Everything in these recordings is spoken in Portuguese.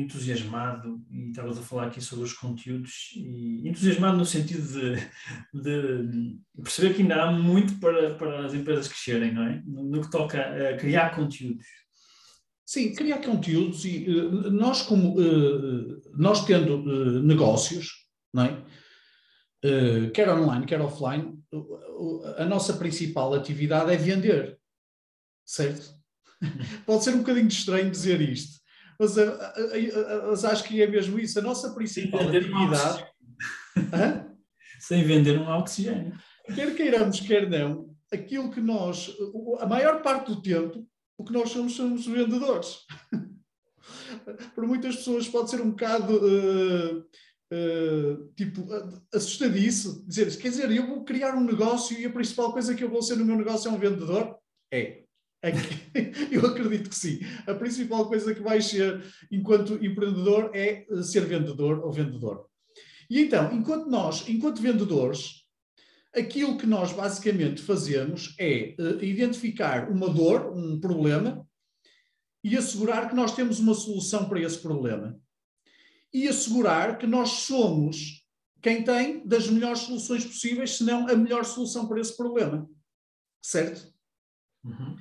entusiasmado e estavas a falar aqui sobre os conteúdos e entusiasmado no sentido de, de, perceber que ainda há muito para, para as empresas crescerem, não é? No, que toca a criar conteúdos. Sim, criar conteúdos e uh, nós como uh, nós tendo negócios, não é? quer online, quer offline, a nossa principal atividade é vender, certo? Pode ser um bocadinho estranho dizer isto, mas, mas acho que é mesmo isso. A nossa principal Sem atividade. Sem vender um oxigênio. Quer queiramos, quer não, aquilo que nós, a maior parte do tempo, o que nós somos, somos vendedores. Para muitas pessoas pode ser um bocado uh, uh, tipo assustadiço dizer quer dizer, eu vou criar um negócio e a principal coisa que eu vou ser no meu negócio é um vendedor? É. é eu acredito que sim. A principal coisa que vais ser enquanto empreendedor é eh, ser vendedor ou vendedor. E então, enquanto nós, enquanto vendedores, aquilo que nós basicamente fazemos é uh, identificar uma dor, um problema, e assegurar que nós temos uma solução para esse problema. E assegurar que nós somos quem tem das melhores soluções possíveis, se não a melhor solução para esse problema. Certo? Uhum.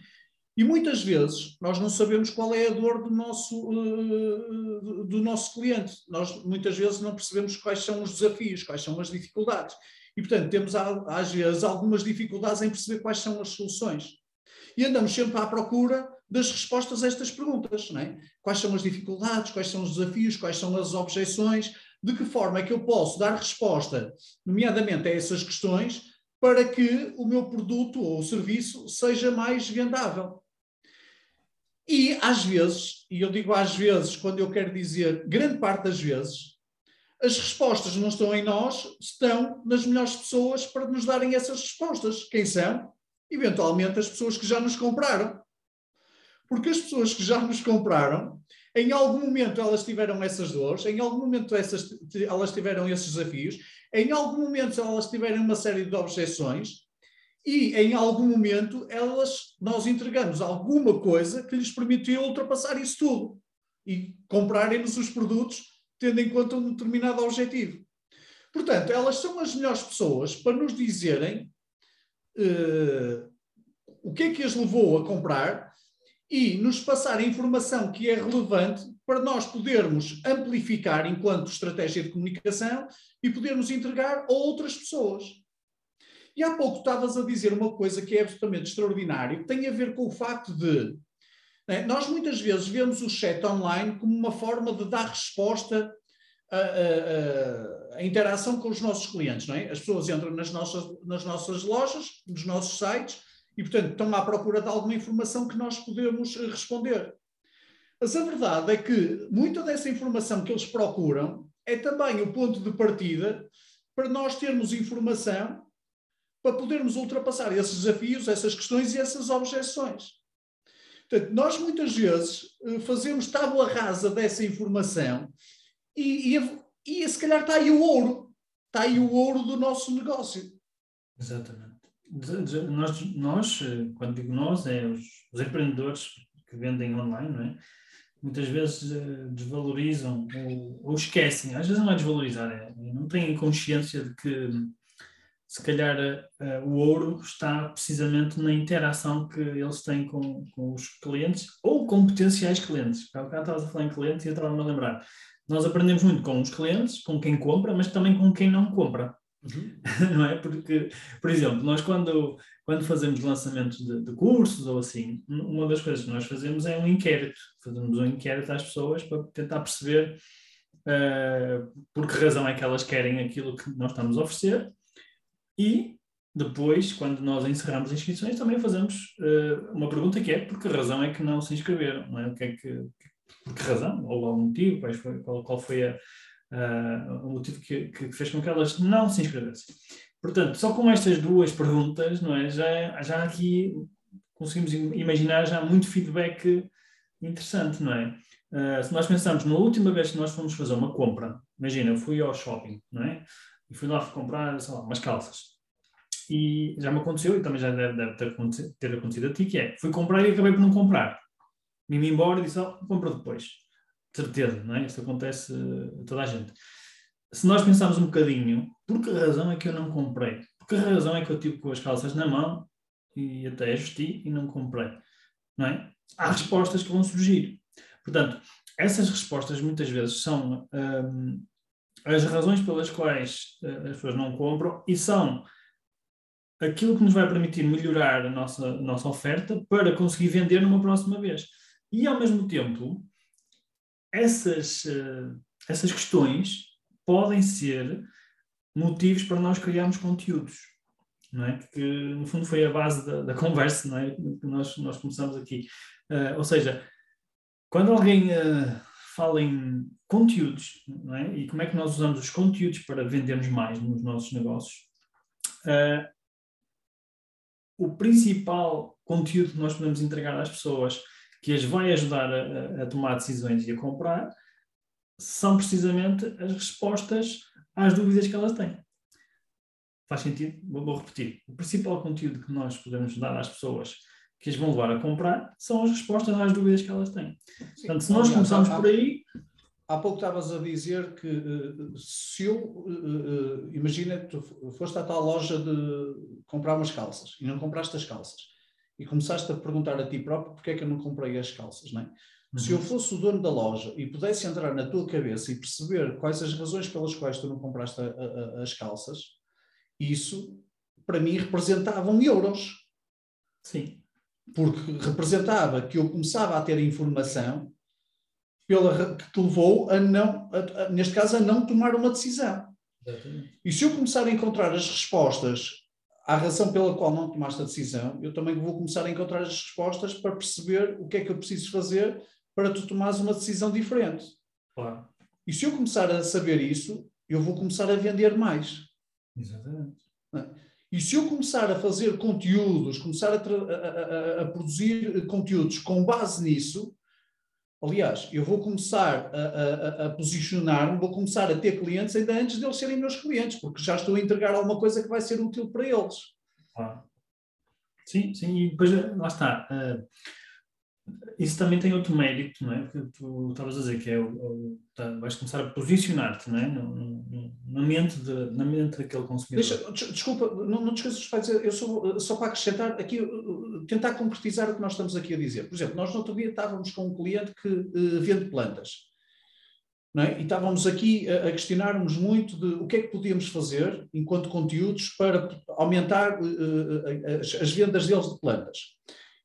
E muitas vezes nós não sabemos qual é a dor do nosso, uh, do nosso cliente. Nós muitas vezes não percebemos quais são os desafios, quais são as dificuldades. E, portanto, temos às vezes algumas dificuldades em perceber quais são as soluções. E andamos sempre à procura das respostas a estas perguntas, não é? Quais são as dificuldades, quais são os desafios, quais são as objeções, de que forma é que eu posso dar resposta, nomeadamente a essas questões, para que o meu produto ou serviço seja mais vendável. E às vezes, e eu digo às vezes, quando eu quero dizer grande parte das vezes, as respostas não estão em nós, estão nas melhores pessoas para nos darem essas respostas. Quem são? Eventualmente as pessoas que já nos compraram. Porque as pessoas que já nos compraram, em algum momento elas tiveram essas dores, em algum momento essas, elas tiveram esses desafios, em algum momento elas tiveram uma série de objeções e em algum momento elas, nós entregamos alguma coisa que lhes permitiu ultrapassar isso tudo e comprarem-nos os produtos tendo em conta um determinado objetivo. Portanto, elas são as melhores pessoas para nos dizerem uh, o que é que as levou a comprar e nos passar informação que é relevante para nós podermos amplificar enquanto estratégia de comunicação e podermos entregar a outras pessoas. E há pouco estavas a dizer uma coisa que é absolutamente extraordinária, que tem a ver com o facto de né? Nós muitas vezes vemos o chat online como uma forma de dar resposta à, interação com os nossos clientes. Não é? As pessoas entram nas nossas, nas nossas lojas, nos nossos sites, e, portanto, estão à procura de alguma informação que nós podemos responder. Mas a verdade é que muita dessa informação que eles procuram é também o ponto de partida para nós termos informação para podermos ultrapassar esses desafios, essas questões e essas objeções. Portanto, nós muitas vezes eh, fazemos tábua rasa dessa informação e, e, e se calhar está aí o ouro. Está aí o ouro do nosso negócio. Exatamente. Nós, nós eh, quando digo nós, é os, os empreendedores que vendem online, não é? muitas vezes eh, desvalorizam ou, ou, esquecem, às vezes não é desvalorizar, é, não têm consciência de que se calhar uh, o ouro está precisamente na interação que eles têm com, com os clientes ou com potenciais clientes. Há bocado estavas a falar em clientes e eu estava-me a lembrar. Nós aprendemos muito com os clientes, com quem compra, mas também com quem não compra. Uhum. não é? Porque, por exemplo, nós quando, quando fazemos lançamentos de, de, cursos ou assim, uma das coisas que nós fazemos é um inquérito. Fazemos um inquérito às pessoas para tentar perceber uh, por que razão é que elas querem aquilo que nós estamos a oferecer e depois, quando nós encerramos as inscrições, também fazemos uh, uma pergunta que é por que razão é que não se inscreveram? Não é? o que é que, por que razão? Ou algum motivo? Qual foi, qual, qual foi a, o motivo que, que, fez com que elas não se inscrevessem. Portanto, só com estas duas perguntas, não é, já, já aqui conseguimos imaginar já muito feedback interessante, não é? Uh, se nós pensamos na última vez que nós fomos fazer uma compra, imagina, eu fui ao shopping, não é? E fui lá comprar, sei lá, umas calças. E já me aconteceu, e também já deve, deve ter, ter, acontecido a ti, que é, fui comprar e acabei por não comprar. Vim-me embora e disse, oh, compro depois. De certeza, não é? Isto acontece a toda a gente. Se nós pensarmos um bocadinho, por que razão é que eu não comprei? Por que razão é que eu tive com as calças na mão e até ajustei e não comprei? Não é? Há respostas que vão surgir. Portanto, essas respostas muitas vezes são hum, as razões pelas quais uh, as pessoas não compram e são aquilo que nos vai permitir melhorar a nossa, a nossa oferta para conseguir vender numa próxima vez. E, ao mesmo tempo, essas, uh, essas questões podem ser motivos para nós criarmos conteúdos, não é? Que, no fundo, foi a base da, da conversa não é? que nós, nós começamos aqui. Uh, ou seja, quando alguém uh, fala em conteúdos, não é? E como é que nós usamos os conteúdos para vendermos mais nos nossos negócios, uh, o principal conteúdo que nós podemos entregar às pessoas que as vai ajudar a, a, tomar decisões e a comprar são precisamente as respostas às dúvidas que elas têm. Faz sentido? Vou, vou repetir. O principal conteúdo que nós podemos dar às pessoas que as vão levar a comprar são as respostas às dúvidas que elas têm. Sim. Portanto, se nós começarmos por aí. Há pouco estavas a dizer que uh, se eu, uh, uh, imagina que tu foste à tal loja de comprar umas calças e não compraste as calças e começaste a perguntar a ti próprio porque é que eu não comprei as calças, não é? Uhum. Se eu fosse o dono da loja e pudesse entrar na tua cabeça e perceber quais as razões pelas quais tu não compraste a, a, as calças, isso para mim representavam euros. Sim porque representava que eu começava a ter informação pela, que te levou a não, a, a, neste caso, a não tomar uma decisão. Exatamente. E se eu começar a encontrar as respostas à razão pela qual não tomaste a decisão, eu também vou começar a encontrar as respostas para perceber o que é que eu preciso fazer para tu tomares uma decisão diferente. Claro. E se eu começar a saber isso, eu vou começar a vender mais. Exatamente. É? E se eu começar a fazer conteúdos, começar a, a, a, a produzir conteúdos com base nisso, aliás, eu vou começar a, posicionar-me, vou começar a ter clientes ainda antes de eles serem meus clientes, porque já estou a entregar alguma coisa que vai ser útil para eles. Ah. Sim, sim, e depois lá está. Uh, isso também tem outro mérito, não é? Que tu estavas a dizer, que é o, o tá, vais começar a posicionar-te, não é? No, no, na, mente de, na mente daquele consumidor. Deixa, desculpa, não, não te esqueças eu sou, só para acrescentar aqui, tentar concretizar o que nós estamos aqui a dizer. Por exemplo, nós no outro dia estávamos com um cliente que uh, vende plantas. É? E estávamos aqui a, a questionarmos muito de o que é que podíamos fazer enquanto conteúdos para aumentar uh, as, as vendas deles de plantas.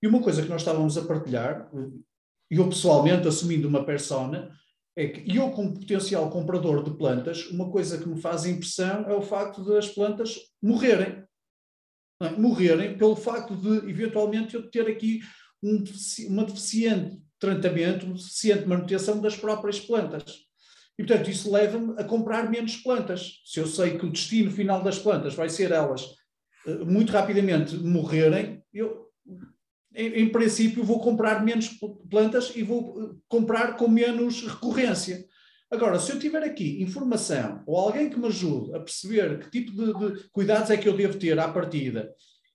E uma coisa que nós estávamos a partilhar, eu pessoalmente assumindo uma persona, é que eu, como potencial comprador de plantas, uma coisa que me faz impressão é o facto de as plantas morrerem. É? Morrerem pelo facto de, eventualmente, eu ter aqui um, uma deficiente tratamento, uma deficiente manutenção das próprias plantas. E, portanto, isso leva-me a comprar menos plantas. Se eu sei que o destino final das plantas vai ser elas uh, muito rapidamente morrerem, eu em, em, princípio, vou comprar menos plantas e vou eh, comprar com menos recorrência. Agora, se eu tiver aqui informação ou alguém que me ajude a perceber que tipo de, de cuidados é que eu devo ter à partida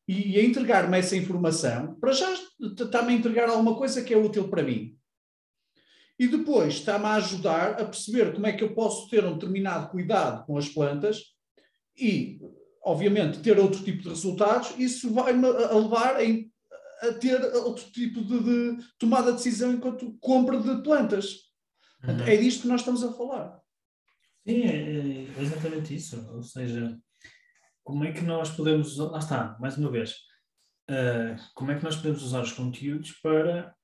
e a entregar-me essa informação, para já está-me a entregar alguma coisa que é útil para mim. E depois está-me a ajudar a perceber como é que eu posso ter um determinado cuidado com as plantas e, obviamente, ter outro tipo de resultados. Isso vai-me levar em a ter outro tipo de, de tomada de decisão enquanto compra de plantas. Uhum. É disto que nós estamos a falar. Sim, é, é exatamente isso. Ou seja, como é que nós podemos. Lá está, mais uma vez. Uh, como é que nós podemos usar os conteúdos para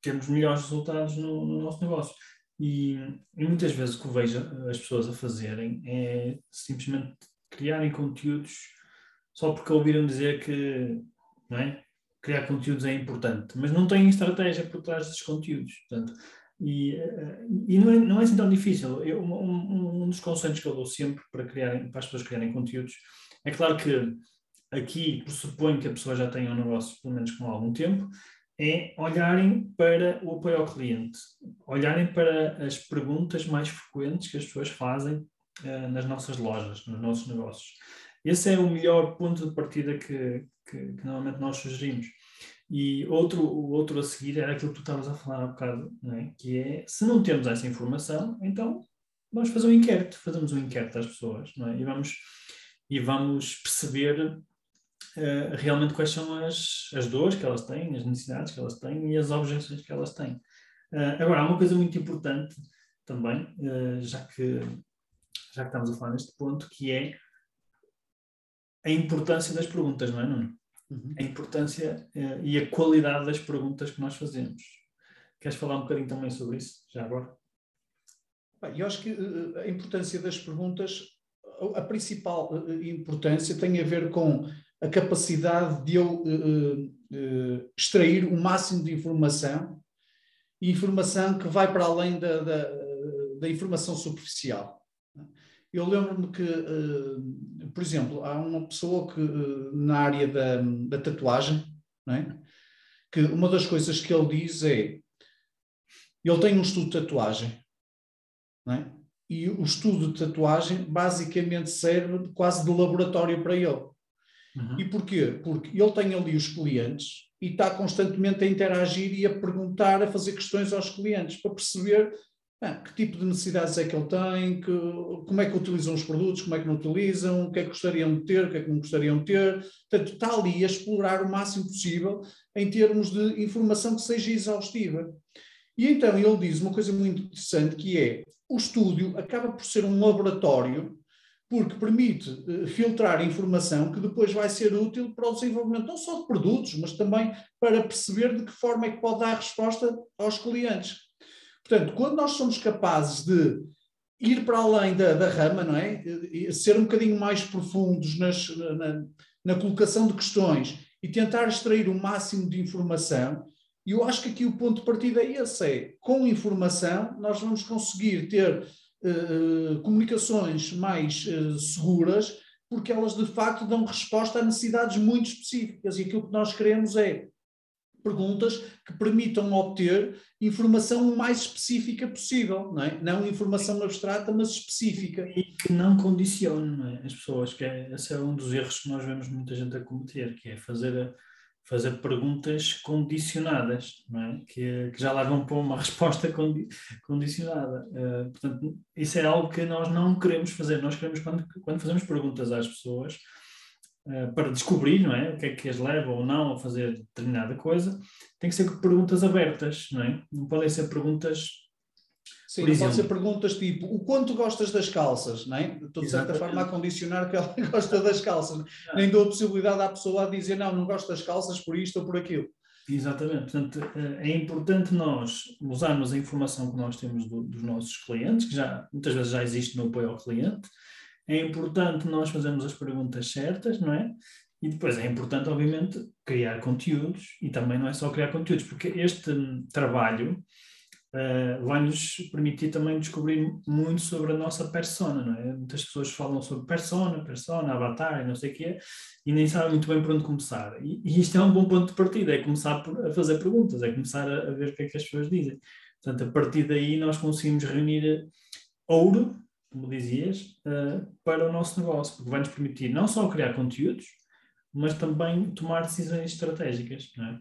termos melhores resultados no, no nosso negócio? E, e, muitas vezes o que vejo as pessoas a fazerem é simplesmente criarem conteúdos só porque ouviram dizer que não é? criar conteúdos é importante, mas não têm estratégia por trás desses conteúdos. Portanto, E, e não, é, não é assim tão difícil. Eu, um, um, dos conselhos que eu dou sempre para, criarem, para as pessoas criarem conteúdos é claro que aqui pressuponho que a pessoa já tenha um negócio, pelo menos com algum tempo, é olharem para o apoio ao cliente, olharem para as perguntas mais frequentes que as pessoas fazem uh, nas nossas lojas, nos nossos negócios. Esse é o melhor ponto de partida que, que, que normalmente nós sugerimos. E outro, o outro a seguir era aquilo que tu estavas a falar há bocado, é? que é, se não temos essa informação, então vamos fazer um inquérito, fazemos um inquérito às pessoas, é? e, vamos, e vamos perceber uh, realmente quais são as, as dores que elas têm, as necessidades que elas têm e as objeções que elas têm. Uh, agora, há uma coisa muito importante também, uh, já, que, já que estamos a falar neste ponto, que é a importância das perguntas, não é, Nuno? Uhum. A importância uh, e a qualidade das perguntas que nós fazemos. Queres falar um bocadinho também sobre isso, já agora? Bem, eu acho que uh, a importância das perguntas, a principal uh, importância tem a ver com a capacidade de eu extrair o máximo de informação informação que vai para além da, da, da informação superficial. Eu lembro-me que, uh, por exemplo, há uma pessoa que, uh, na área da, da tatuagem, é? que uma das coisas que ele diz é: ele tem um estudo de tatuagem, é? e o estudo de tatuagem basicamente serve quase de laboratório para ele. Uhum. E porquê? Porque ele tem ali os clientes e está constantemente a interagir e a perguntar, a fazer questões aos clientes para perceber ah, que tipo de necessidades é que ele tem, que, como é que utilizam os produtos, como é que não utilizam, o que é que gostariam de ter, o que é que não gostariam de ter. Portanto, está ali a explorar o máximo possível em termos de informação que seja exaustiva. E então ele diz uma coisa muito interessante que é o estúdio acaba por ser um laboratório porque permite uh, filtrar informação que depois vai ser útil para o desenvolvimento não só de produtos, mas também para perceber de que forma é que pode dar resposta aos clientes. Portanto, quando nós somos capazes de ir para além da, da rama, não é? Ser um bocadinho mais profundos nas, na, na colocação de questões e tentar extrair o máximo de informação, e eu acho que aqui o ponto de partida é esse: é com informação nós vamos conseguir ter uh, comunicações mais uh, seguras, porque elas de facto dão resposta a necessidades muito específicas, e aquilo que nós queremos é perguntas que permitam obter informação o mais específica possível, não é? Não informação abstrata, mas específica. E que não condicione é? as pessoas, que é, esse é um dos erros que nós vemos muita gente a cometer, que é fazer, fazer perguntas condicionadas, não é? que, que já levam para uma resposta condi, condicionada. Uh, portanto, isso é algo que nós não queremos fazer. Nós queremos, quando, quando fazemos perguntas às pessoas, eh, para descobrir não é? o que é que as leva ou não a fazer determinada coisa, tem que ser perguntas abertas, não é? Não podem ser perguntas. Sim, não podem ser perguntas tipo o quanto gostas das calças, não é? Estou de certa forma a condicionar que ela gosta das calças. Ah. Nem dou a possibilidade à pessoa a dizer não, não gosto das calças por isto ou por aquilo. Exatamente, portanto eh, é importante nós usarmos a informação que nós temos do, dos nossos clientes, que já muitas vezes já existe no apoio ao cliente, é importante nós fazermos as perguntas certas, não é? E depois é importante, obviamente, criar conteúdos e também não é só criar conteúdos, porque este trabalho uh, vai-nos permitir também descobrir muito sobre a nossa persona, não é? Muitas pessoas falam sobre persona, persona, avatar, não sei o quê, e nem sabem muito bem por onde começar. E, e isto é um bom ponto de partida, é começar por, a fazer perguntas, é começar a, a ver o que é que as pessoas dizem. Portanto, a partir daí nós conseguimos reunir ouro como dizias, uh, para o nosso negócio, porque vai nos permitir não só criar conteúdos, mas também tomar decisões estratégicas. Não é?